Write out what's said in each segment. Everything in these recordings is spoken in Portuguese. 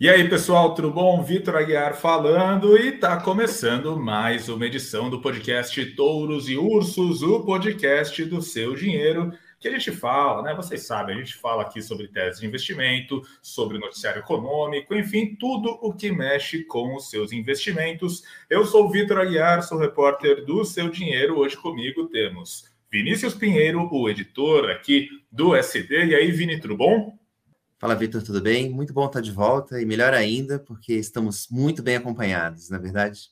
E aí, pessoal, tudo bom? Vitor Aguiar falando e está começando mais uma edição do podcast Touros e Ursos, o podcast do seu dinheiro, que a gente fala, né? Vocês sabem, a gente fala aqui sobre tese de investimento, sobre noticiário econômico, enfim, tudo o que mexe com os seus investimentos. Eu sou o Vitor Aguiar, sou repórter do Seu Dinheiro. Hoje comigo temos Vinícius Pinheiro, o editor aqui do SD. E aí, Vini, tudo bom? Fala, Vitor, tudo bem? Muito bom estar de volta e melhor ainda, porque estamos muito bem acompanhados, na é verdade?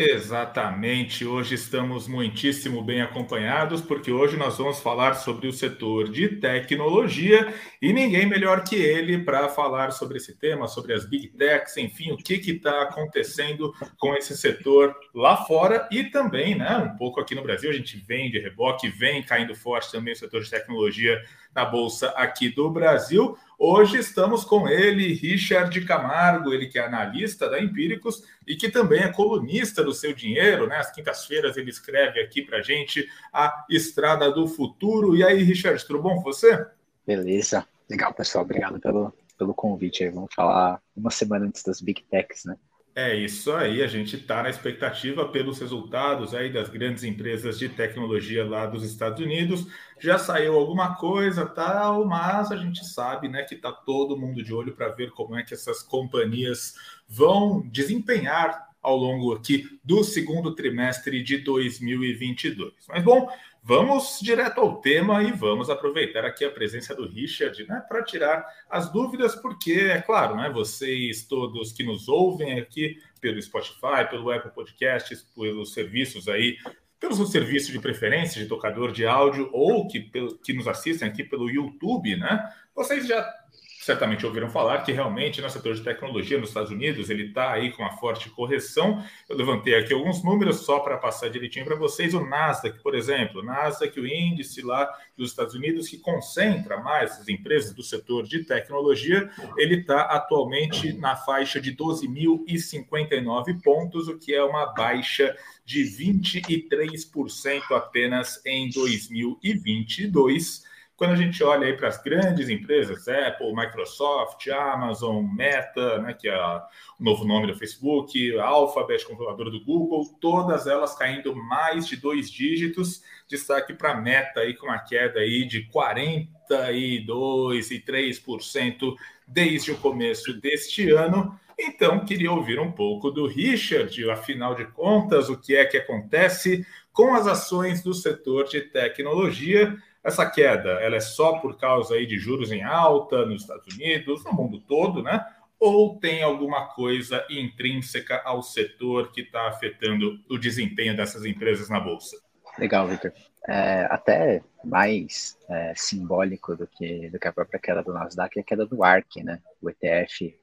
Exatamente, hoje estamos muitíssimo bem acompanhados, porque hoje nós vamos falar sobre o setor de tecnologia e ninguém melhor que ele para falar sobre esse tema, sobre as big techs, enfim, o que está acontecendo com esse setor lá fora e também, né, um pouco aqui no Brasil, a gente vem de reboque, vem caindo forte também o setor de tecnologia na Bolsa aqui do Brasil. Hoje estamos com ele, Richard Camargo, ele que é analista da Empíricos e que também é colunista do Seu Dinheiro, né? Às quintas-feiras ele escreve aqui para gente a Estrada do Futuro. E aí, Richard, tudo bom com você? Beleza, legal, pessoal. Obrigado pelo, pelo convite aí. Vamos falar uma semana antes das Big Techs, né? É isso aí, a gente está na expectativa pelos resultados aí das grandes empresas de tecnologia lá dos Estados Unidos. Já saiu alguma coisa, tal, mas a gente sabe, né, que está todo mundo de olho para ver como é que essas companhias vão desempenhar ao longo aqui do segundo trimestre de 2022. Mas bom, Vamos direto ao tema e vamos aproveitar aqui a presença do Richard, né, para tirar as dúvidas, porque é claro, né, vocês todos que nos ouvem aqui pelo Spotify, pelo Apple Podcasts, pelos serviços aí, pelos serviços de preferência de tocador de áudio ou que, que nos assistem aqui pelo YouTube, né? Vocês já certamente ouviram falar que realmente no setor de tecnologia nos Estados Unidos ele está aí com uma forte correção. Eu levantei aqui alguns números só para passar direitinho para vocês. O Nasdaq, por exemplo, o Nasdaq, o índice lá dos Estados Unidos que concentra mais as empresas do setor de tecnologia, ele está atualmente na faixa de 12.059 pontos, o que é uma baixa de 23% apenas em 2022 quando a gente olha aí para as grandes empresas, Apple, Microsoft, Amazon, Meta, né, que é o novo nome do Facebook, Alphabet, controladora do Google, todas elas caindo mais de dois dígitos. Destaque para a Meta aí com uma queda aí de 42,3% desde o começo deste ano. Então, queria ouvir um pouco do Richard, afinal de contas, o que é que acontece com as ações do setor de tecnologia essa queda, ela é só por causa aí de juros em alta nos Estados Unidos, no mundo todo, né? Ou tem alguma coisa intrínseca ao setor que está afetando o desempenho dessas empresas na bolsa? Legal, Victor. É, até mais é, simbólico do que, do que a própria queda do Nasdaq é a queda do ARC, né? O ETF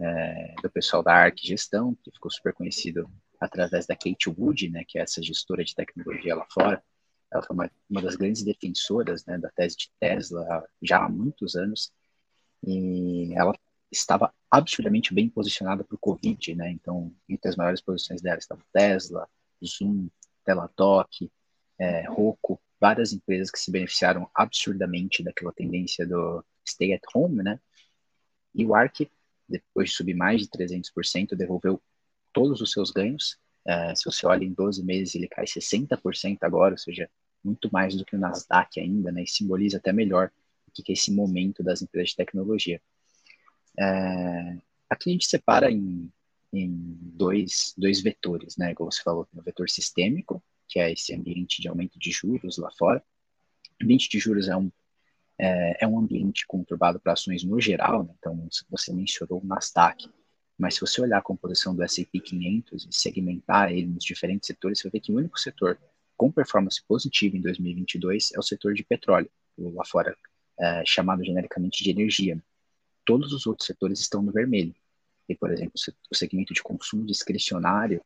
é, do pessoal da ARC Gestão, que ficou super conhecido através da Kate Wood, né? Que é essa gestora de tecnologia lá fora ela foi uma, uma das grandes defensoras né, da tese de Tesla já há muitos anos, e ela estava absurdamente bem posicionada para o Covid, né? Então, entre as maiores posições dela estavam Tesla, Zoom, Teladoc, é, Roku, várias empresas que se beneficiaram absurdamente daquela tendência do stay at home, né? E o ARC, depois de subir mais de 300%, devolveu todos os seus ganhos é, se você olha em 12 meses, ele cai 60% agora, ou seja, muito mais do que o Nasdaq ainda, né? E simboliza até melhor o que é esse momento das empresas de tecnologia. É, aqui a gente separa em, em dois, dois vetores, né? Como você falou, o vetor sistêmico, que é esse ambiente de aumento de juros lá fora. O ambiente de juros é um, é, é um ambiente conturbado para ações no geral, né? então você mencionou o Nasdaq, mas se você olhar a composição do S&P 500 e segmentar ele nos diferentes setores, você vai ver que o único setor com performance positiva em 2022 é o setor de petróleo, lá fora é, chamado genericamente de energia. Todos os outros setores estão no vermelho. E, por exemplo, o segmento de consumo discricionário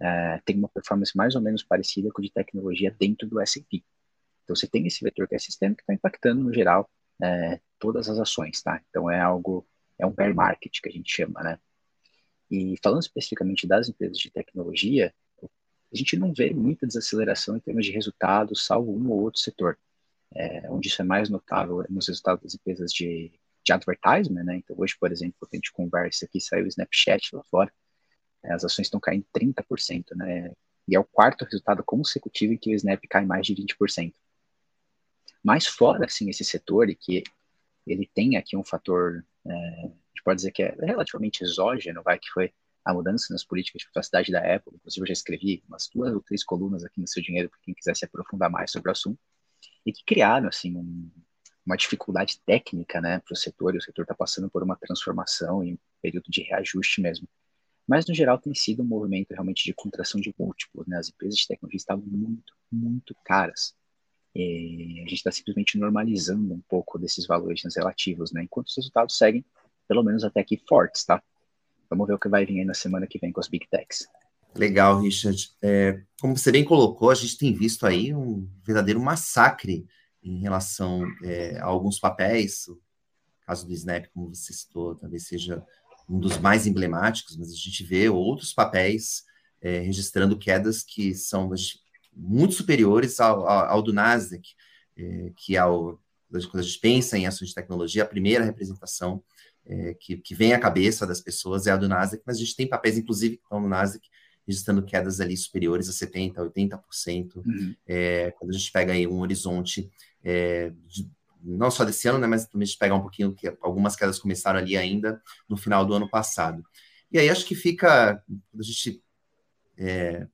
é, tem uma performance mais ou menos parecida com o de tecnologia dentro do S&P. Então, você tem esse vetor que é sistema que está impactando, no geral, é, todas as ações, tá? Então, é algo, é um bear market que a gente chama, né? E falando especificamente das empresas de tecnologia, a gente não vê muita desaceleração em termos de resultados, salvo um ou outro setor. É, onde isso é mais notável é nos resultados das empresas de de advertisement, né? Então, hoje, por exemplo, a gente conversa aqui, saiu o Snapchat lá fora, né? as ações estão caindo 30%, né? E é o quarto resultado consecutivo em que o Snap cai mais de 20%. Mas fora, assim, esse setor e que ele tem aqui um fator, é, a gente pode dizer que é relativamente exógeno, vai, que foi a mudança nas políticas de privacidade da Apple. Inclusive, eu já escrevi umas duas ou três colunas aqui no Seu Dinheiro para quem quiser se aprofundar mais sobre o assunto. E que criaram, assim, um, uma dificuldade técnica, né, para o setor. E o setor está passando por uma transformação em um período de reajuste mesmo. Mas, no geral, tem sido um movimento realmente de contração de múltiplos. Né? As empresas de tecnologia estavam muito, muito caras. E a gente está simplesmente normalizando um pouco desses valores relativos, né? enquanto os resultados seguem, pelo menos até aqui, fortes. Tá? Vamos ver o que vai vir aí na semana que vem com as Big Techs. Legal, Richard. É, como você bem colocou, a gente tem visto aí um verdadeiro massacre em relação é, a alguns papéis. O caso do Snap, como você citou, talvez seja um dos mais emblemáticos, mas a gente vê outros papéis é, registrando quedas que são muito superiores ao, ao, ao do Nasdaq, é, que é o, quando a gente pensa em ações de tecnologia, a primeira representação é, que, que, vem à cabeça das pessoas é a do Nasdaq, mas a gente tem papéis, inclusive, que estão no Nasdaq, registrando quedas ali superiores a 70%, 80%, uhum. é, quando a gente pega aí um horizonte é, de, não só desse ano, né, mas também a gente pega um pouquinho que algumas quedas começaram ali ainda no final do ano passado. E aí acho que fica, quando a gente é,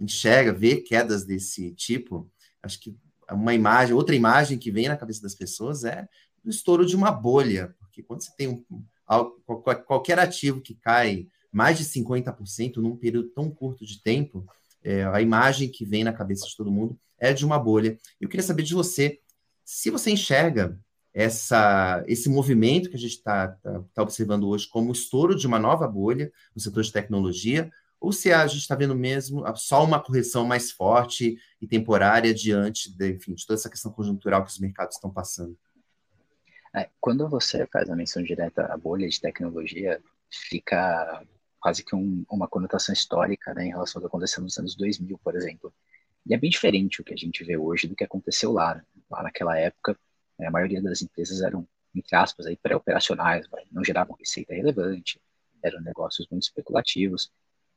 enxerga, vê quedas desse tipo, acho que uma imagem, outra imagem que vem na cabeça das pessoas é o estouro de uma bolha, porque quando você tem um, qualquer ativo que cai mais de 50% num período tão curto de tempo, é, a imagem que vem na cabeça de todo mundo é de uma bolha. Eu queria saber de você, se você enxerga essa, esse movimento que a gente está tá, tá observando hoje como estouro de uma nova bolha no setor de tecnologia, ou se a gente está vendo mesmo só uma correção mais forte e temporária diante de, enfim, de toda essa questão conjuntural que os mercados estão passando? É, quando você faz a menção direta à bolha de tecnologia, fica quase que um, uma conotação histórica né, em relação ao que aconteceu nos anos 2000, por exemplo. E é bem diferente o que a gente vê hoje do que aconteceu lá. Né? Lá naquela época, a maioria das empresas eram, entre aspas, pré-operacionais, não geravam receita relevante, eram negócios muito especulativos.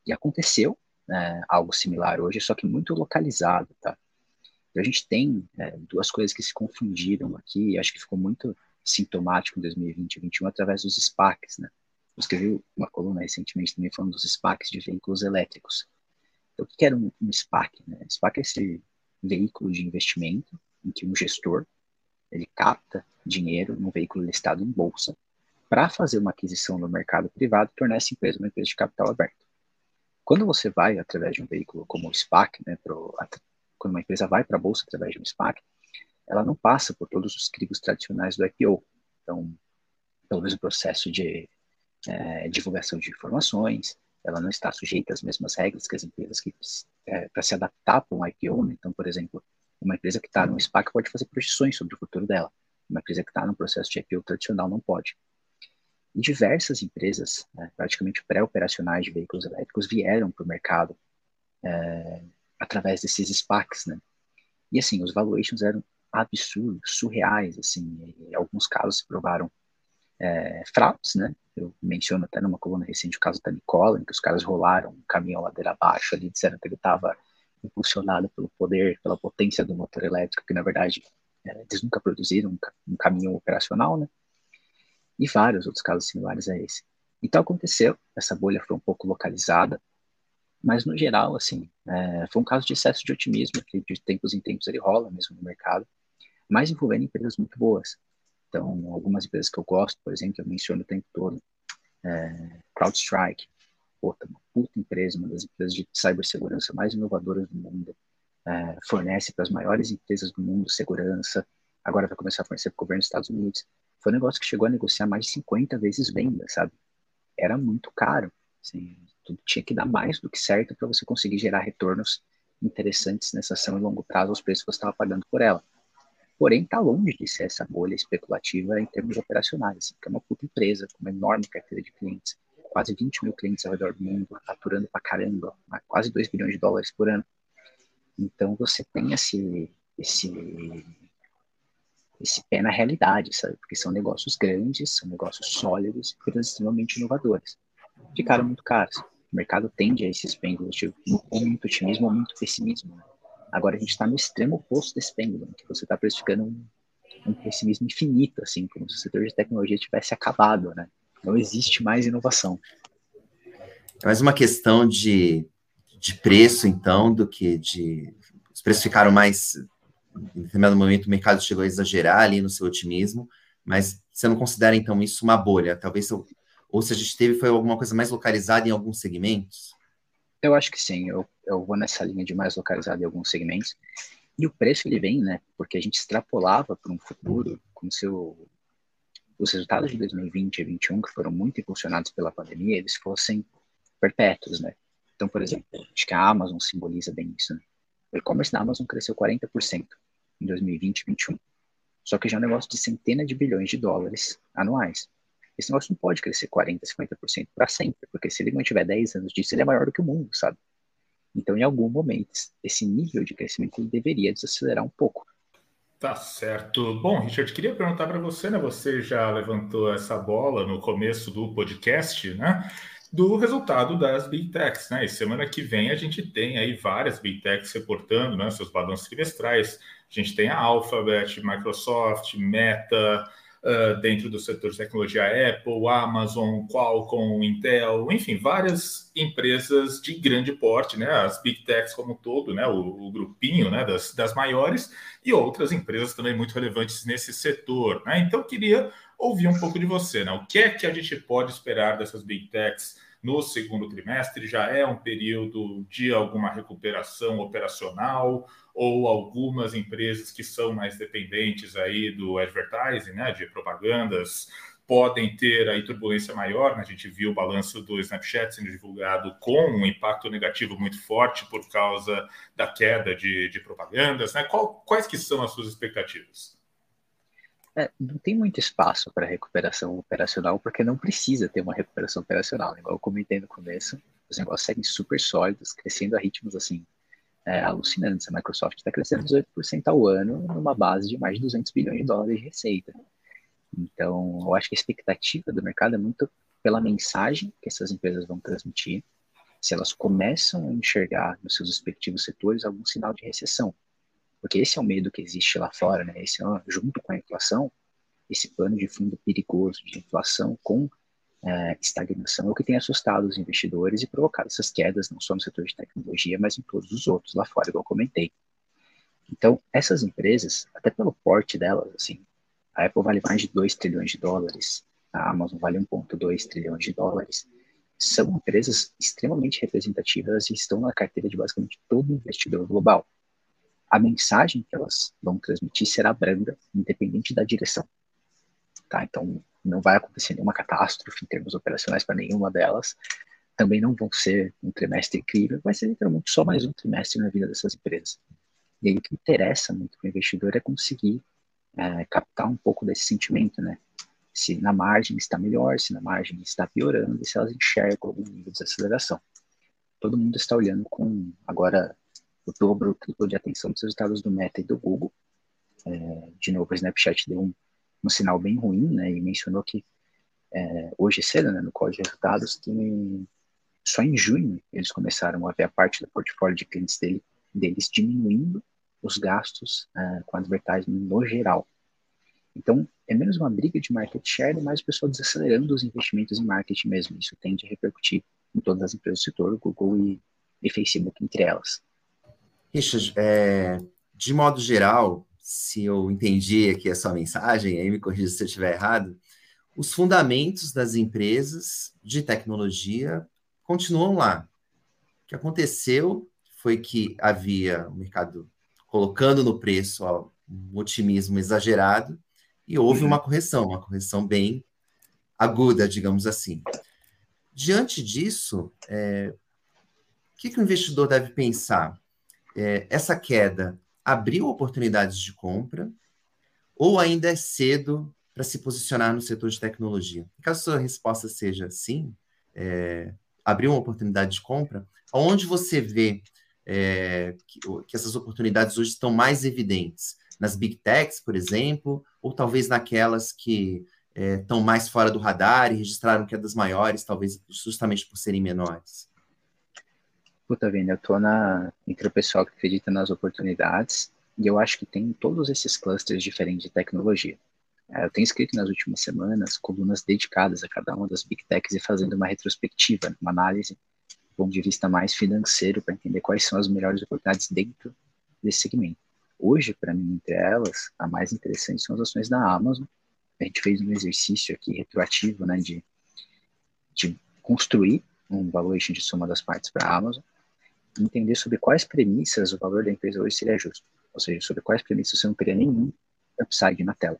E aconteceu né, algo similar hoje, só que muito localizado, tá? A gente tem é, duas coisas que se confundiram aqui, acho que ficou muito sintomático em 2020 e 2021 através dos SPACs, né? Eu escrevi uma coluna recentemente também falando dos SPACs de veículos elétricos. Então, o que era um, um SPAC? Né? SPAC é esse veículo de investimento em que um gestor ele capta dinheiro num veículo listado em bolsa para fazer uma aquisição no mercado privado e tornar essa empresa uma empresa de capital aberto. Quando você vai através de um veículo como o SPAC, né, pro, quando uma empresa vai para a bolsa através de um SPAC, ela não passa por todos os crivos tradicionais do IPO. Então, pelo menos o processo de é, divulgação de informações, ela não está sujeita às mesmas regras que as empresas que é, para se adaptar para um IPO. Né? Então, por exemplo, uma empresa que está no SPAC pode fazer projeções sobre o futuro dela. Uma empresa que está no processo de IPO tradicional não pode. E diversas empresas, né, praticamente pré-operacionais de veículos elétricos, vieram para o mercado é, através desses SPACs, né? E assim, os valuations eram absurdos, surreais, assim, alguns casos se provaram é, fraudes, né? Eu menciono até numa coluna recente o caso da Nicola, em que os caras rolaram um caminhão ladeira abaixo ali, disseram que ele estava impulsionado pelo poder, pela potência do motor elétrico, que na verdade é, eles nunca produziram um, um caminhão operacional, né? E vários outros casos similares a esse. Então aconteceu, essa bolha foi um pouco localizada, mas no geral, assim, é, foi um caso de excesso de otimismo, que de tempos em tempos ele rola mesmo no mercado, mas envolvendo empresas muito boas. Então, algumas empresas que eu gosto, por exemplo, eu menciono o tempo todo, é, CrowdStrike, outra, tá uma puta empresa, uma das empresas de cibersegurança mais inovadoras do mundo, é, fornece para as maiores empresas do mundo segurança, agora vai começar a fornecer para o governo dos Estados Unidos. Foi um negócio que chegou a negociar mais de 50 vezes venda, sabe? Era muito caro, assim, tudo tinha que dar mais do que certo para você conseguir gerar retornos interessantes nessa ação em longo prazo aos preços que você estava pagando por ela. Porém, está longe de ser essa bolha especulativa em termos operacionais, porque é uma puta empresa com uma enorme carteira de clientes, quase 20 mil clientes ao redor do mundo, faturando pra caramba, quase 2 bilhões de dólares por ano. Então, você tem esse, esse, esse pé na realidade, sabe? Porque são negócios grandes, são negócios sólidos, empresas extremamente inovadoras. Ficaram muito caros. O mercado tende a esses pêndulos de ou muito otimismo ou muito pessimismo. Né? Agora a gente está no extremo oposto desse pêndulo, que você está precificando um, um pessimismo infinito, assim, como se o setor de tecnologia tivesse acabado, né? Não existe mais inovação. É mais uma questão de, de preço, então, do que de. Os preços ficaram mais. Em determinado momento, o mercado chegou a exagerar ali no seu otimismo, mas você não considera, então, isso uma bolha? Talvez, ou se a gente teve, foi alguma coisa mais localizada em alguns segmentos? Eu acho que sim, eu, eu vou nessa linha de mais localizado em alguns segmentos. E o preço ele vem, né? Porque a gente extrapolava para um futuro como se o, os resultados de 2020 e 2021, que foram muito impulsionados pela pandemia, eles fossem perpétuos, né? Então, por exemplo, acho que a Amazon simboliza bem isso, né? O e-commerce da Amazon cresceu 40% em 2020 e 2021. Só que já é um negócio de centenas de bilhões de dólares anuais. Esse negócio não pode crescer 40%, 50% para sempre, porque se ele mantiver 10 anos disso, ele é maior do que o mundo, sabe? Então, em algum momento, esse nível de crescimento deveria desacelerar um pouco. Tá certo. Bom, Richard, queria perguntar para você, né? Você já levantou essa bola no começo do podcast, né? Do resultado das Big Techs, né? E semana que vem a gente tem aí várias Big Techs reportando, né? Seus balanços trimestrais. A gente tem a Alphabet, Microsoft, Meta, uh, dentro do setor de tecnologia Apple, Amazon, Qualcomm, Intel, enfim, várias empresas de grande porte, né? As Big Techs como um todo, né? O, o grupinho né? das, das maiores e outras empresas também muito relevantes nesse setor, né? Então, queria ouvir um pouco de você, né? O que é que a gente pode esperar dessas Big Techs? No segundo trimestre já é um período de alguma recuperação operacional ou algumas empresas que são mais dependentes aí do advertising, né, de propagandas, podem ter aí turbulência maior. Né? A gente viu o balanço do Snapchat sendo divulgado com um impacto negativo muito forte por causa da queda de, de propagandas. Né? Qual, quais que são as suas expectativas? É, não tem muito espaço para recuperação operacional, porque não precisa ter uma recuperação operacional. Igual eu comentei no começo, os negócios seguem super sólidos, crescendo a ritmos assim é, alucinantes. A Microsoft está crescendo 18% ao ano numa base de mais de 200 bilhões de dólares de receita. Então, eu acho que a expectativa do mercado é muito pela mensagem que essas empresas vão transmitir, se elas começam a enxergar nos seus respectivos setores algum sinal de recessão. Porque esse é o medo que existe lá fora, né? Esse, junto com a inflação, esse plano de fundo perigoso de inflação com é, estagnação é o que tem assustado os investidores e provocado essas quedas, não só no setor de tecnologia, mas em todos os outros lá fora, igual eu comentei. Então, essas empresas, até pelo porte delas, assim, a Apple vale mais de 2 trilhões de dólares, a Amazon vale 1,2 trilhões de dólares, são empresas extremamente representativas e estão na carteira de basicamente todo investidor global. A mensagem que elas vão transmitir será branda, independente da direção. Tá? Então, não vai acontecer nenhuma catástrofe em termos operacionais para nenhuma delas. Também não vão ser um trimestre incrível, vai ser literalmente só mais um trimestre na vida dessas empresas. E aí o que interessa muito para o investidor é conseguir é, captar um pouco desse sentimento, né? Se na margem está melhor, se na margem está piorando, e se elas enxergam algum nível de aceleração. Todo mundo está olhando com agora o dobro, o triplo de atenção dos resultados do Meta e do Google. É, de novo, o Snapchat deu um um sinal bem ruim, né? E mencionou que é, hoje cedo, né, no código de resultados, que só em junho eles começaram a ver a parte do portfólio de clientes dele, deles diminuindo os gastos é, com advertising no geral. Então, é menos uma briga de market share, mais o pessoal desacelerando os investimentos em marketing mesmo. Isso tende a repercutir em todas as empresas do setor, Google e, e Facebook entre elas. Richard, é, de modo geral, se eu entendi aqui a sua mensagem, aí me corrija se eu estiver errado, os fundamentos das empresas de tecnologia continuam lá. O que aconteceu foi que havia o mercado colocando no preço ó, um otimismo exagerado e houve uhum. uma correção, uma correção bem aguda, digamos assim. Diante disso, é, o que, que o investidor deve pensar? É, essa queda abriu oportunidades de compra ou ainda é cedo para se posicionar no setor de tecnologia? Caso sua resposta seja sim, é, abriu uma oportunidade de compra, onde você vê é, que, que, essas oportunidades hoje estão mais evidentes? nas big techs, por exemplo, ou talvez naquelas que estão é, mais fora do radar e registraram quedas maiores, talvez justamente por serem menores? Puta, Vini, eu tô na, entre o pessoal que acredita nas oportunidades e eu acho que tem todos esses clusters diferentes de tecnologia. É, eu tenho escrito nas últimas semanas colunas dedicadas a cada uma das big techs e fazendo uma retrospectiva, uma análise do ponto de vista mais financeiro para entender quais são as melhores oportunidades dentro desse segmento. Hoje, para mim, entre elas, a mais interessante são as ações da Amazon. A gente fez um exercício aqui retroativo, né, de, de construir um valuation de soma das partes para a Amazon entender sobre quais premissas o valor da empresa hoje seria justo. Ou seja, sobre quais premissas você não teria nenhum upside na tela.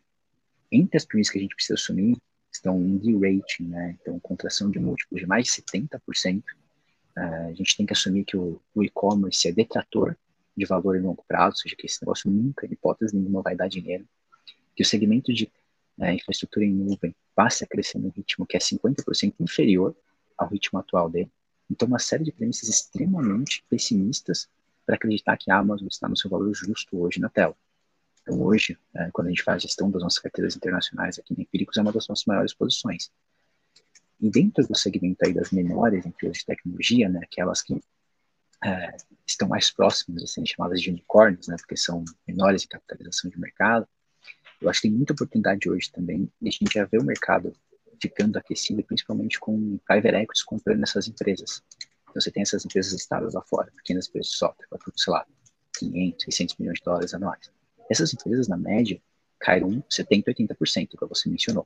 Entre as premissas que a gente precisa assumir estão um de-rating, né? então contração de múltiplos de mais de 70%. Uh, eh, a gente tem que assumir que o, o e-commerce é detrator de valor em longo prazo, ou seja, que esse negócio nunca, em hipótese nenhuma, vai dar dinheiro. Que o segmento de uh, infraestrutura em nuvem passe a crescer num ritmo que é 50% inferior ao ritmo atual dele. Então, uma série de premissas extremamente pessimistas para acreditar que a Amazon está no seu valor justo hoje na tela. Então, hoje, é, quando a gente faz a gestão das nossas carteiras internacionais aqui na Empíricos, é uma das nossas maiores posições. E dentro do segmento aí das menores empresas de tecnologia, né, aquelas que é, estão mais próximas de serem chamadas de unicórnios, né, porque são menores em capitalização de mercado, eu acho que tem muita oportunidade hoje também de a gente já ver o mercado ficando aquecido, principalmente com private equities comprando essas empresas. Então, você tem essas empresas listadas lá fora, pequenas empresas de software, para tudo, sei lá, 500, 600 milhões de dólares anuais. Essas empresas, na média, caíram 70%, 80%, que você mencionou.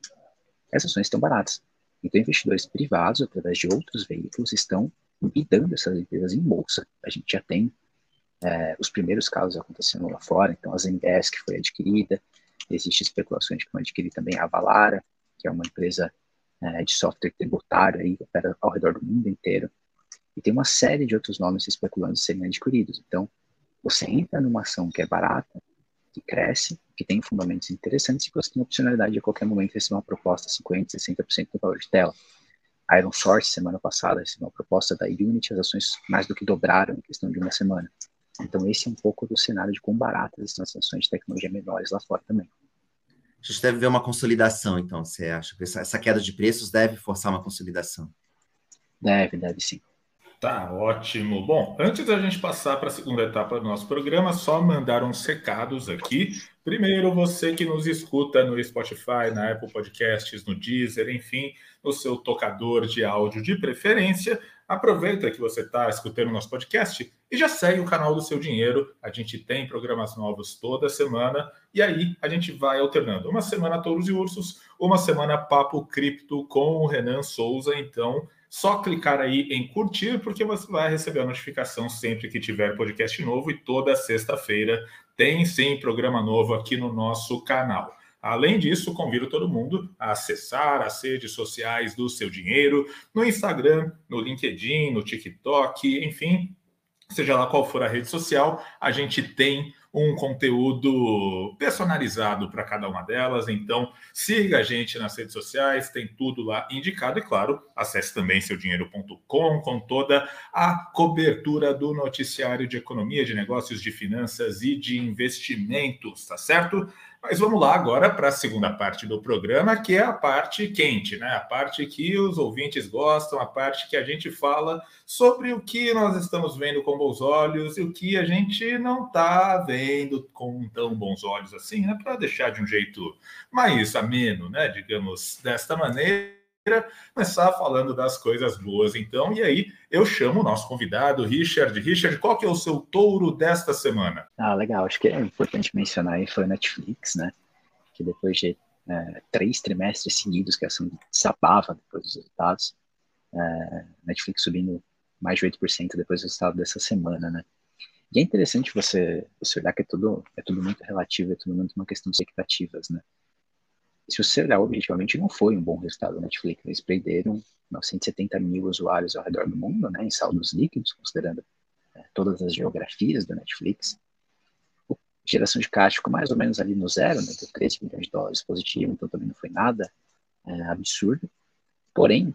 Essas ações estão baratas. Então, investidores privados, através de outros veículos, estão bidando essas empresas em bolsa. A gente já tem é, os primeiros casos acontecendo lá fora, então a Zendesk foi adquirida, existe especulações de que vão adquirir também a Valara, que é uma empresa é, de software tributário aí, que opera ao redor do mundo inteiro. E tem uma série de outros nomes especulando serem adquiridos. Então, você entra numa ação que é barata, que cresce, que tem fundamentos interessantes e você tem a opcionalidade de a qualquer momento receber uma proposta 50%, 60% do valor de tela. A Iron Source, semana passada, recebeu uma proposta da Unity, as ações mais do que dobraram em questão de uma semana. Então, esse é um pouco do cenário de quão baratas estão as ações de tecnologia menores lá fora também. A gente deve ver uma consolidação, então, você acha? Essa queda de preços deve forçar uma consolidação? Deve, deve sim. Tá ótimo. Bom, antes da gente passar para a segunda etapa do nosso programa, só mandar uns recados aqui. Primeiro, você que nos escuta no Spotify, na Apple Podcasts, no Deezer, enfim, no seu tocador de áudio de preferência, aproveita que você está escutando o nosso podcast e já segue o canal do Seu Dinheiro. A gente tem programas novos toda semana e aí a gente vai alternando. Uma semana Touros e Ursos, uma semana Papo Cripto com o Renan Souza. Então, só clicar aí em curtir, porque você vai receber a notificação sempre que tiver podcast novo e toda sexta-feira tem sim programa novo aqui no nosso canal. Além disso, convido todo mundo a acessar as redes sociais do Seu Dinheiro, no Instagram, no LinkedIn, no TikTok, enfim, seja lá qual for a rede social, a gente tem um conteúdo personalizado para cada uma delas. Então, siga a gente nas redes sociais, tem tudo lá indicado. E, claro, acesse também seudinheiro.com com toda a cobertura do noticiário de economia, de negócios, de finanças e de investimentos, tá certo? Mas vamos lá agora para a segunda parte do programa, que é a parte quente, né? A parte que os ouvintes gostam, a parte que a gente fala sobre o que nós estamos vendo com bons olhos e o que a gente não está vendo com tão bons olhos assim, né? Para deixar de um jeito mais ameno, né? Digamos desta maneira começar falando das coisas boas, então. E aí eu chamo o nosso convidado, Richard. Richard, qual que é o seu touro desta semana? Ah, legal. Acho que é importante mencionar aí foi a Netflix, né? Que depois de é, três trimestres seguidos que a ação desabava depois dos resultados, é, Netflix subindo mais de 8% depois do resultado dessa semana, né? E é interessante você, você olhar que é tudo, é tudo muito relativo, é tudo muito uma questão de expectativas, né? Se você olhar objetivamente, não foi um bom resultado da Netflix. Eles perderam 970 mil usuários ao redor do mundo, né, em saldos líquidos, considerando é, todas as geografias da Netflix. O, geração de caixa ficou mais ou menos ali no zero, né, 13 milhões de dólares positivo, então também não foi nada é, absurdo. Porém,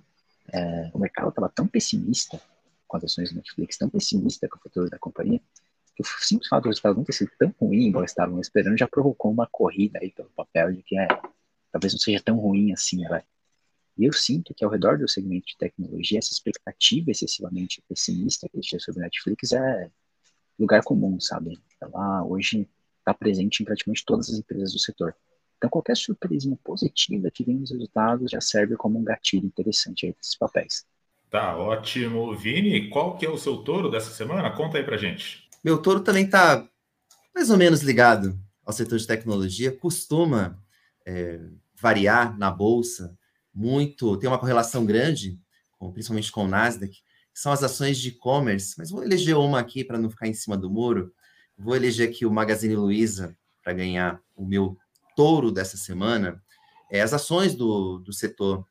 é, o mercado estava tão pessimista com as ações da Netflix, tão pessimista com o futuro da companhia, o simples fato do resultado não ter sido tão ruim, igual estavam esperando, já provocou uma corrida aí pelo papel de que é, talvez não seja tão ruim assim, vai. E eu sinto que ao redor do segmento de tecnologia, essa expectativa excessivamente pessimista que existia sobre Netflix é lugar comum, sabe? Ela hoje está presente em praticamente todas as empresas do setor. Então, qualquer surpresinha positiva que vem nos resultados já serve como um gatilho interessante aí desses papéis. Tá ótimo. Vini, qual que é o seu touro dessa semana? Conta aí pra gente. Meu touro também está mais ou menos ligado ao setor de tecnologia, costuma é, variar na bolsa muito, tem uma correlação grande, com, principalmente com o Nasdaq, são as ações de e-commerce, mas vou eleger uma aqui para não ficar em cima do muro. Vou eleger aqui o Magazine Luiza para ganhar o meu touro dessa semana. É, as ações do, do setor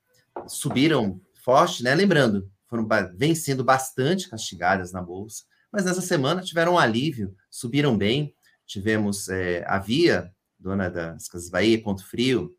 subiram forte, né? Lembrando, foram vem sendo bastante castigadas na bolsa, mas nessa semana tiveram um alívio, subiram bem. Tivemos é, a Via, dona das Casas Bahia, Ponto Frio,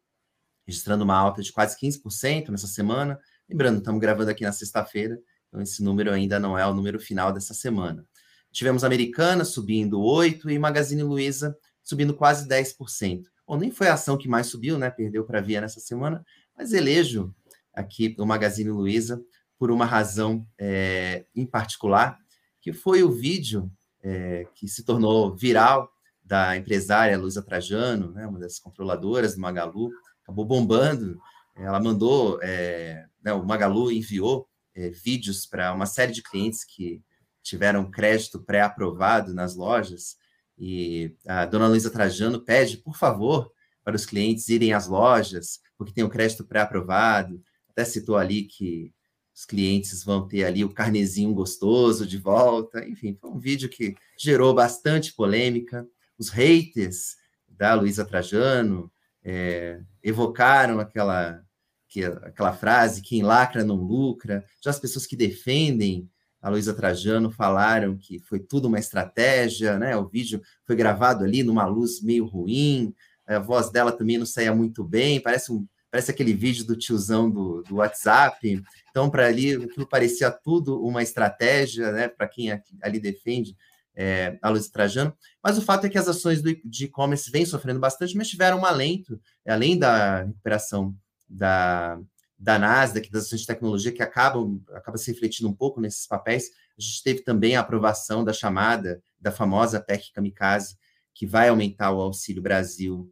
registrando uma alta de quase 15% nessa semana. Lembrando, estamos gravando aqui na sexta-feira, então esse número ainda não é o número final dessa semana. Tivemos Americana subindo 8% e Magazine Luiza subindo quase 10%. Bom, nem foi a ação que mais subiu, né? Perdeu para a Via nessa semana, mas elejo aqui o Magazine Luiza por uma razão é, em particular, que foi o vídeo é, que se tornou viral da empresária Luiza Trajano, né, uma das controladoras do Magalu, acabou bombando. Ela mandou, é, né, o Magalu enviou é, vídeos para uma série de clientes que tiveram crédito pré-aprovado nas lojas. E a dona Luísa Trajano pede, por favor, para os clientes irem às lojas, porque tem o crédito pré-aprovado. Até citou ali que os clientes vão ter ali o carnezinho gostoso de volta. Enfim, foi um vídeo que gerou bastante polêmica. Os haters da Luísa Trajano é, evocaram aquela, que, aquela frase: quem lacra não lucra. Já as pessoas que defendem a Luísa Trajano falaram que foi tudo uma estratégia, né? O vídeo foi gravado ali numa luz meio ruim, a voz dela também não saía muito bem, parece um parece aquele vídeo do tiozão do, do WhatsApp. Então, para ali, aquilo parecia tudo uma estratégia, né? Para quem ali defende é, a Luiz Trajano, mas o fato é que as ações do, de e-commerce vêm sofrendo bastante, mas tiveram um alento, além da recuperação da, da Nasdaq, das ações de tecnologia, que acabam acaba se refletindo um pouco nesses papéis, a gente teve também a aprovação da chamada, da famosa PEC Kamikaze, que vai aumentar o Auxílio Brasil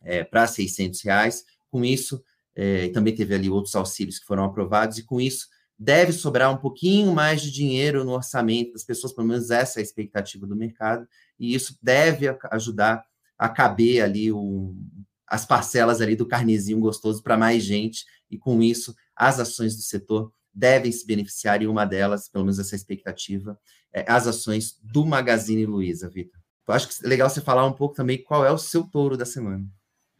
é, para 600 reais. Com isso, é, também teve ali outros auxílios que foram aprovados, e com isso deve sobrar um pouquinho mais de dinheiro no orçamento das pessoas, pelo menos essa é a expectativa do mercado, e isso deve ajudar a caber ali o, as parcelas ali do carnezinho gostoso para mais gente, e com isso as ações do setor devem se beneficiar, e uma delas, pelo menos essa expectativa, é as ações do Magazine Luiza, Vitor. Acho que é legal você falar um pouco também qual é o seu touro da semana.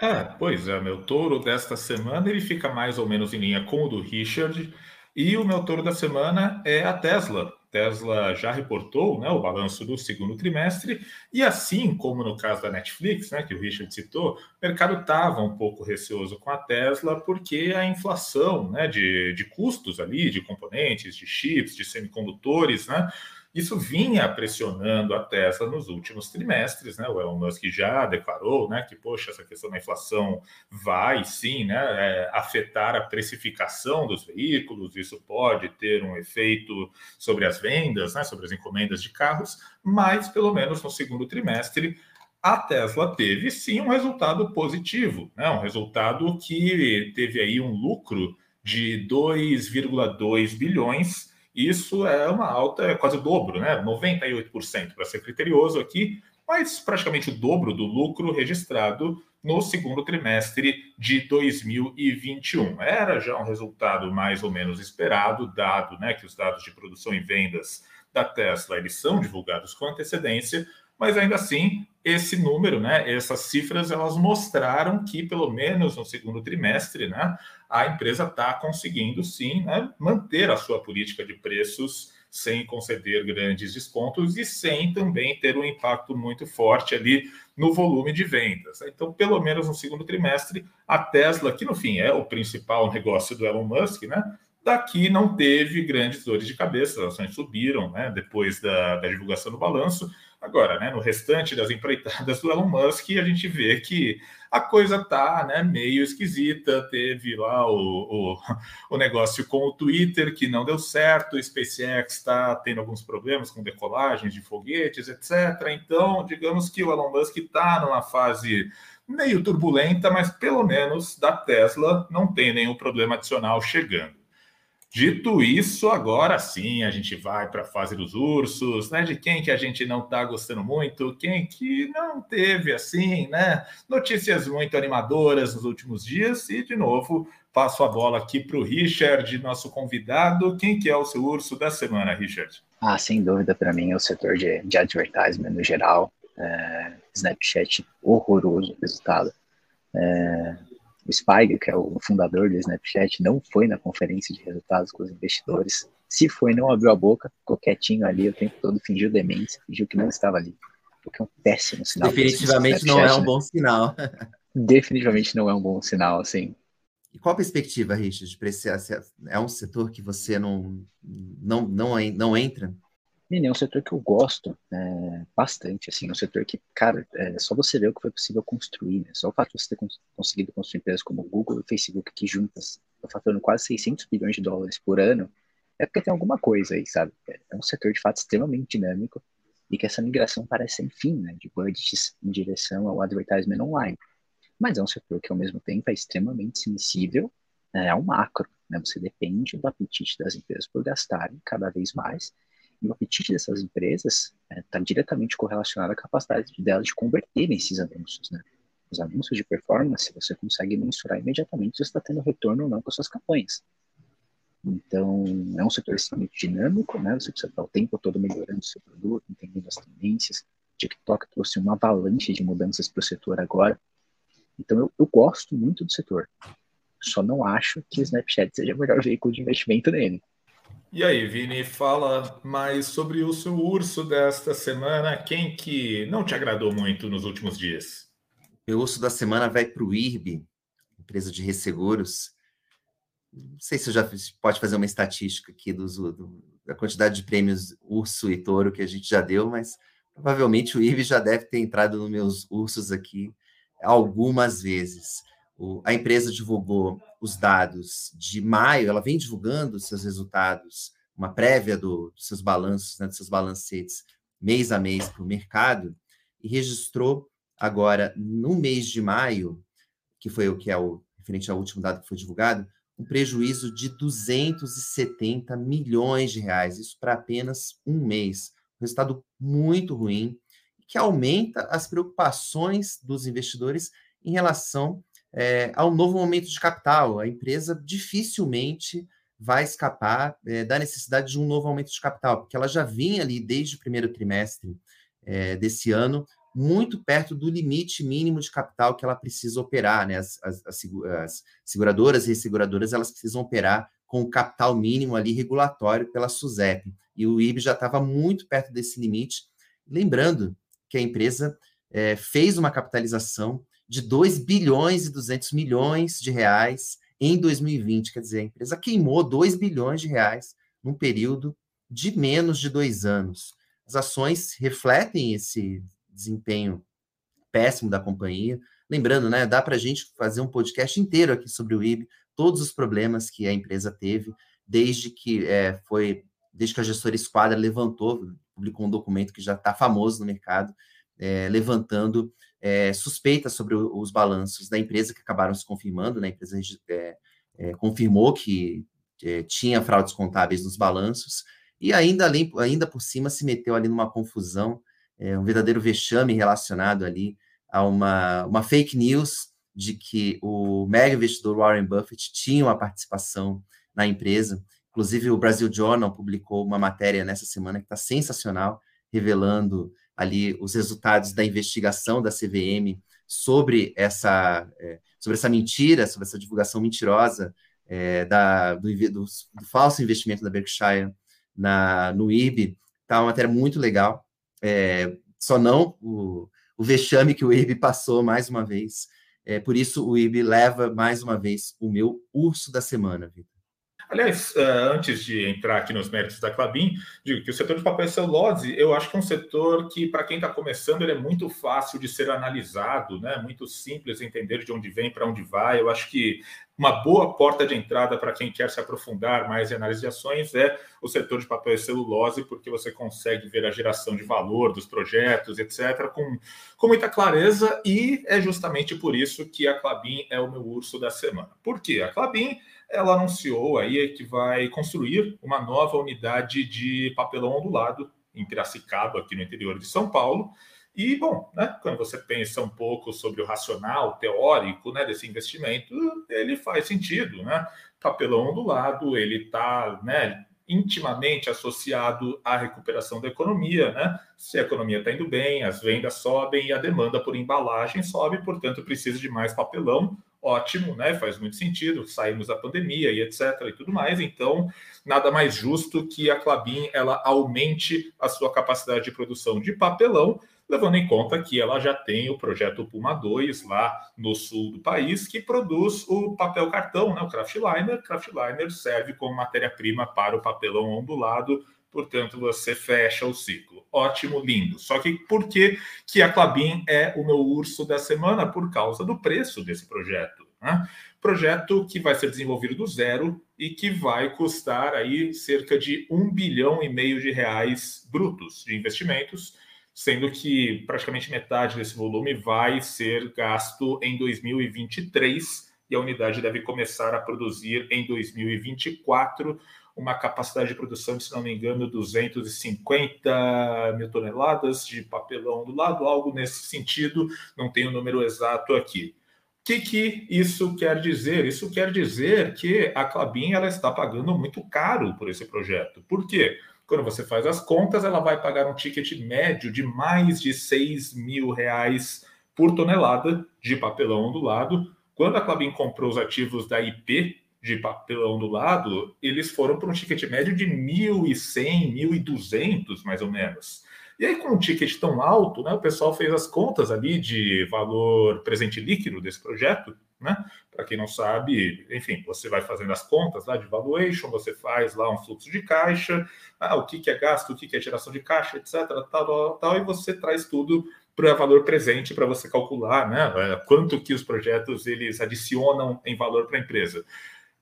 É, pois é, meu touro desta semana ele fica mais ou menos em linha com o do Richard, e o meu touro da semana é a Tesla. Tesla já reportou né, o balanço do segundo trimestre, e assim como no caso da Netflix, né, que o Richard citou, o mercado estava um pouco receoso com a Tesla, porque a inflação né, de, de custos ali, de componentes, de chips, de semicondutores, né, isso vinha pressionando a Tesla nos últimos trimestres, né? O Elon Musk já declarou, né, que poxa, essa questão da inflação vai sim, né, é, afetar a precificação dos veículos. Isso pode ter um efeito sobre as vendas, né, sobre as encomendas de carros, mas pelo menos no segundo trimestre a Tesla teve sim um resultado positivo, né? Um resultado que teve aí um lucro de 2,2 bilhões isso é uma alta, é quase o dobro, né? 98% para ser criterioso aqui, mas praticamente o dobro do lucro registrado no segundo trimestre de 2021. Era já um resultado mais ou menos esperado, dado né, que os dados de produção e vendas da Tesla eles são divulgados com antecedência, mas ainda assim esse número, né, essas cifras, elas mostraram que pelo menos no segundo trimestre, né, a empresa está conseguindo sim né, manter a sua política de preços sem conceder grandes descontos e sem também ter um impacto muito forte ali no volume de vendas. Então, pelo menos no segundo trimestre, a Tesla, que no fim é o principal negócio do Elon Musk, né, Daqui não teve grandes dores de cabeça, as ações subiram né, depois da, da divulgação do balanço. Agora, né, no restante das empreitadas do Elon Musk, a gente vê que a coisa tá né, meio esquisita. Teve lá o, o, o, negócio com o Twitter que não deu certo, o SpaceX está tendo alguns problemas com decolagens de foguetes, etc. Então, digamos que o Elon Musk está numa fase meio turbulenta, mas pelo menos da Tesla não tem nenhum problema adicional chegando. Dito isso, agora sim a gente vai para a fase dos ursos, né? De quem que a gente não está gostando muito, quem que não teve assim, né? Notícias muito animadoras nos últimos dias e de novo passo a bola aqui para o Richard, nosso convidado. Quem que é o seu urso da semana, Richard? Ah, sem dúvida para mim é o setor de, de advertisement no geral. É, Snapchat horroroso resultado. É, o Spike, que é o fundador do Snapchat, não foi na conferência de resultados com os investidores. Se foi, não abriu a boca, ficou quietinho ali o tempo todo, fingiu demência, fingiu que não estava ali. Porque é um péssimo sinal. Definitivamente não é um bom sinal. Definitivamente não é um bom sinal, assim. E qual a perspectiva, Richard, para esse é um setor que você não não não, não entra? Menino, é um setor que eu gosto é, bastante, assim, é um setor que, cara, é só você ver o que foi possível construir, né? Só o fato de você ter cons conseguido construir empresas como Google e Facebook que juntas estão faturando quase 600 bilhões de dólares por ano, é porque tem alguma coisa aí, sabe? É um setor, de fato, extremamente dinâmico e que essa migração parece sem fim, né? De budgets em direção ao advertisement online. Mas é um setor que, ao mesmo tempo, é extremamente sensível né, ao macro, né? Você depende do apetite das empresas por gastarem cada vez mais e o apetite dessas empresas está é, diretamente correlacionado à capacidade delas de converterem esses anúncios. Né? Os anúncios de performance você consegue mensurar imediatamente se está tendo retorno ou não com as suas campanhas. Então, é um setor extremamente dinâmico, né? Você precisa estar o tempo todo melhorando o seu produto, entendendo as tendências. TikTok trouxe uma avalanche de mudanças para o setor agora. Então, eu, eu, gosto muito do setor. Só não acho que o Snapchat seja o melhor veículo de investimento nele. E aí, Vini, fala mais sobre o seu urso desta semana. Quem que não te agradou muito nos últimos dias? Meu urso da semana vai para o IRB, empresa de resseguros. Não sei se já pode fazer uma estatística aqui do, da quantidade de prêmios urso e touro que a gente já deu, mas provavelmente o IRB já deve ter entrado nos meus ursos aqui algumas vezes. O, a empresa divulgou os dados de maio, ela vem divulgando seus resultados, uma prévia do, dos seus balanços, né, dos seus balancetes, mês a mês para o mercado, e registrou agora, no mês de maio, que foi o que é o referente ao último dado que foi divulgado, um prejuízo de 270 milhões de reais, isso para apenas um mês. Um resultado muito ruim, que aumenta as preocupações dos investidores em relação é, ao novo momento de capital. A empresa dificilmente vai escapar é, da necessidade de um novo aumento de capital, porque ela já vinha ali desde o primeiro trimestre é, desse ano, muito perto do limite mínimo de capital que ela precisa operar. Né? As, as, as seguradoras e seguradoras elas precisam operar com o capital mínimo ali regulatório pela SUSEP. E o IB já estava muito perto desse limite. Lembrando que a empresa é, fez uma capitalização de 2 bilhões e 200 milhões de reais em 2020. Quer dizer, a empresa queimou 2 bilhões de reais num período de menos de dois anos. As ações refletem esse desempenho péssimo da companhia. Lembrando, né, dá para a gente fazer um podcast inteiro aqui sobre o IB, todos os problemas que a empresa teve desde que é, foi, desde que a gestora Esquadra levantou, publicou um documento que já está famoso no mercado, é, levantando é, suspeitas sobre o, os balanços da empresa que acabaram se confirmando, né? A empresa é, é, confirmou que é, tinha fraudes contábeis nos balanços e ainda, além, ainda por cima se meteu ali numa confusão, é, um verdadeiro vexame relacionado ali a uma, uma fake news de que o mega investidor Warren Buffett tinha uma participação na empresa. Inclusive, o Brasil Journal publicou uma matéria nessa semana que está sensacional, revelando ali os resultados da investigação da CVM sobre essa, é, sobre essa mentira, sobre essa divulgação mentirosa é, da, do, do, do, falso investimento da Berkshire na, no IRB. Tá uma matéria muito legal. É, só não o, o vexame que o IRB passou mais uma vez. É, por isso, o IRB leva mais uma vez o meu urso da semana, Vitor. Aliás, uh, antes de entrar aqui nos méritos da Clabin, digo que o setor de papel e celulose, eu acho que é um setor que, para quem está começando, ele é muito fácil de ser analisado, né? muito simples entender de onde vem, para onde vai. Eu acho que uma boa porta de entrada para quem quer se aprofundar mais em análise de ações é o setor de papel e celulose, porque você consegue ver a geração de valor dos projetos, etc., com, com muita clareza, e é justamente por isso que a Clabin é o meu urso da semana. Por quê? A Clabin ela anunciou aí que vai construir uma nova unidade de papelão ondulado em Piracicaba, aqui no interior de São Paulo. E, bom, né, quando você pensa um pouco sobre o racional teórico né, desse investimento, ele faz sentido. Né? Papelão ondulado, ele está né, intimamente associado à recuperação da economia. Né? Se a economia está indo bem, as vendas sobem e a demanda por embalagem sobe, portanto, precisa de mais papelão ótimo, né? Faz muito sentido, saímos da pandemia e etc e tudo mais. Então, nada mais justo que a Clabin ela aumente a sua capacidade de produção de papelão, levando em conta que ela já tem o projeto Puma 2 lá no sul do país, que produz o papel cartão, né? O Craftliner. Craftliner serve como matéria-prima para o papelão ondulado portanto você fecha o ciclo. Ótimo, lindo. Só que por que, que a Clabin é o meu urso da semana? Por causa do preço desse projeto. Né? Projeto que vai ser desenvolvido do zero e que vai custar aí cerca de um bilhão e meio de reais brutos de investimentos, sendo que praticamente metade desse volume vai ser gasto em 2023 e a unidade deve começar a produzir em 2024 uma capacidade de produção se não me engano, 250 mil toneladas de papelão do lado, algo nesse sentido, não tenho o número exato aqui. O que, que isso quer dizer? Isso quer dizer que a Clabin ela está pagando muito caro por esse projeto. Por quê? Quando você faz as contas, ela vai pagar um ticket médio de mais de 6 mil reais por tonelada de papelão do lado. Quando a Clabin comprou os ativos da IP, de papelão do lado, eles foram para um ticket médio de 1.100, 1.200, mais ou menos. E aí, com um ticket tão alto, né, o pessoal fez as contas ali de valor presente líquido desse projeto, né? Para quem não sabe, enfim, você vai fazendo as contas lá de valuation, você faz lá um fluxo de caixa, ah, o que, que é gasto, o que, que é geração de caixa, etc, tal, tal, tal, e você traz tudo para valor presente para você calcular, né? É, quanto que os projetos eles adicionam em valor para a empresa.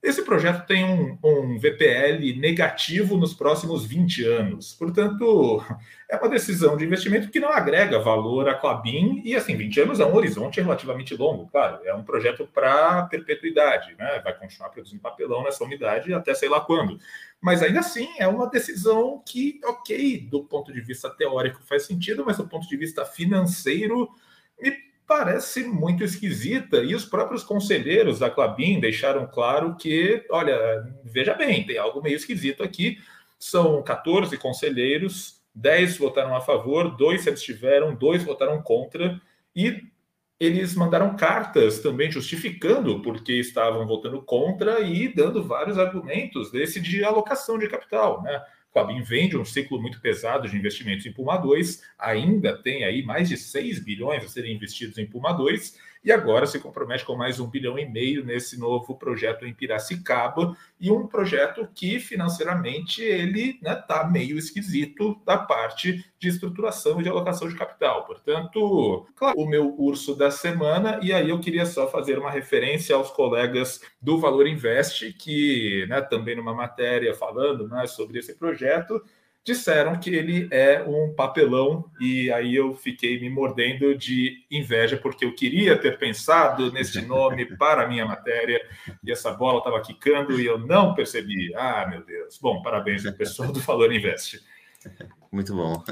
Esse projeto tem um, um, VPL negativo nos próximos 20 anos. Portanto, é uma decisão de investimento que não agrega valor à Clabin. E, assim, 20 anos é um horizonte relativamente longo, claro. É um projeto para perpetuidade, né? Vai continuar produzindo papelão nessa unidade até sei lá quando. Mas, ainda assim, é uma decisão que, ok, do ponto de vista teórico faz sentido, mas do ponto de vista financeiro, me parece muito esquisita. E os próprios conselheiros da Clabin deixaram claro que, olha, veja bem, tem algo meio esquisito aqui. São 14 conselheiros, 10 votaram a favor, dois se abstiveram, dois votaram contra, e eles mandaram cartas também justificando porque estavam votando contra e dando vários argumentos desse de alocação de capital, né? Clabin vem de um ciclo muito pesado de investimentos em Puma 2, ainda tem aí mais de 6 bilhões a serem investidos em Puma 2, e agora se compromete com mais um bilhão e meio nesse novo projeto em Piracicaba, e um projeto que financeiramente ele está né, tá meio esquisito da parte de estruturação e de alocação de capital. Portanto, claro, o meu urso da semana, e aí eu queria só fazer uma referência aos colegas do Valor Invest, que né, também numa matéria falando né, sobre esse projeto, disseram que ele é um papelão e aí eu fiquei me mordendo de inveja porque eu queria ter pensado neste nome para a minha matéria e essa bola estava quicando e eu não percebi. Ah, meu Deus. Bom, parabéns ao pessoal do Valor Invest. Muito bom.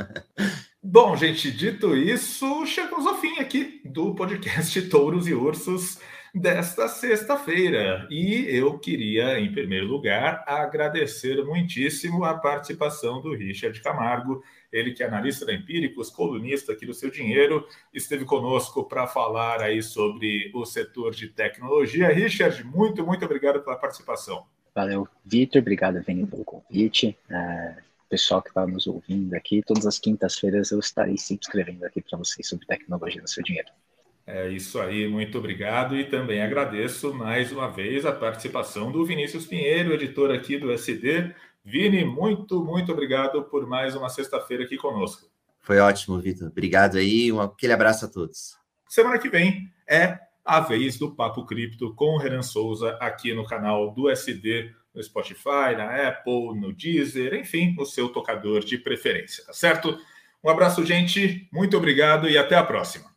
Bom, gente, dito isso, chegamos ao fim aqui do podcast Touros e Ursos desta sexta-feira. E eu queria, em primeiro lugar, agradecer muitíssimo a participação do Richard Camargo, ele que é analista da Empíricos, colunista aqui do Seu Dinheiro, esteve conosco para falar aí sobre o setor de tecnologia. Richard, muito, muito obrigado pela participação. Valeu, Vitor, obrigado, Vini, pelo convite. É, pessoal que está nos ouvindo aqui, todas as quintas-feiras eu estarei sempre escrevendo aqui para vocês sobre tecnologia no Seu Dinheiro. É isso aí, muito obrigado e também agradeço mais uma vez a participação do Vinícius Pinheiro, editor aqui do SD. Vini, muito, muito obrigado por mais uma sexta-feira aqui conosco. Foi ótimo, Vitor. Obrigado aí, um aquele abraço a todos. Semana que vem é a vez do Papo Cripto com o Renan Souza aqui no canal do SD, no Spotify, na Apple, no Deezer, enfim, no seu tocador de preferência, tá certo? Um abraço, gente, muito obrigado e até a próxima.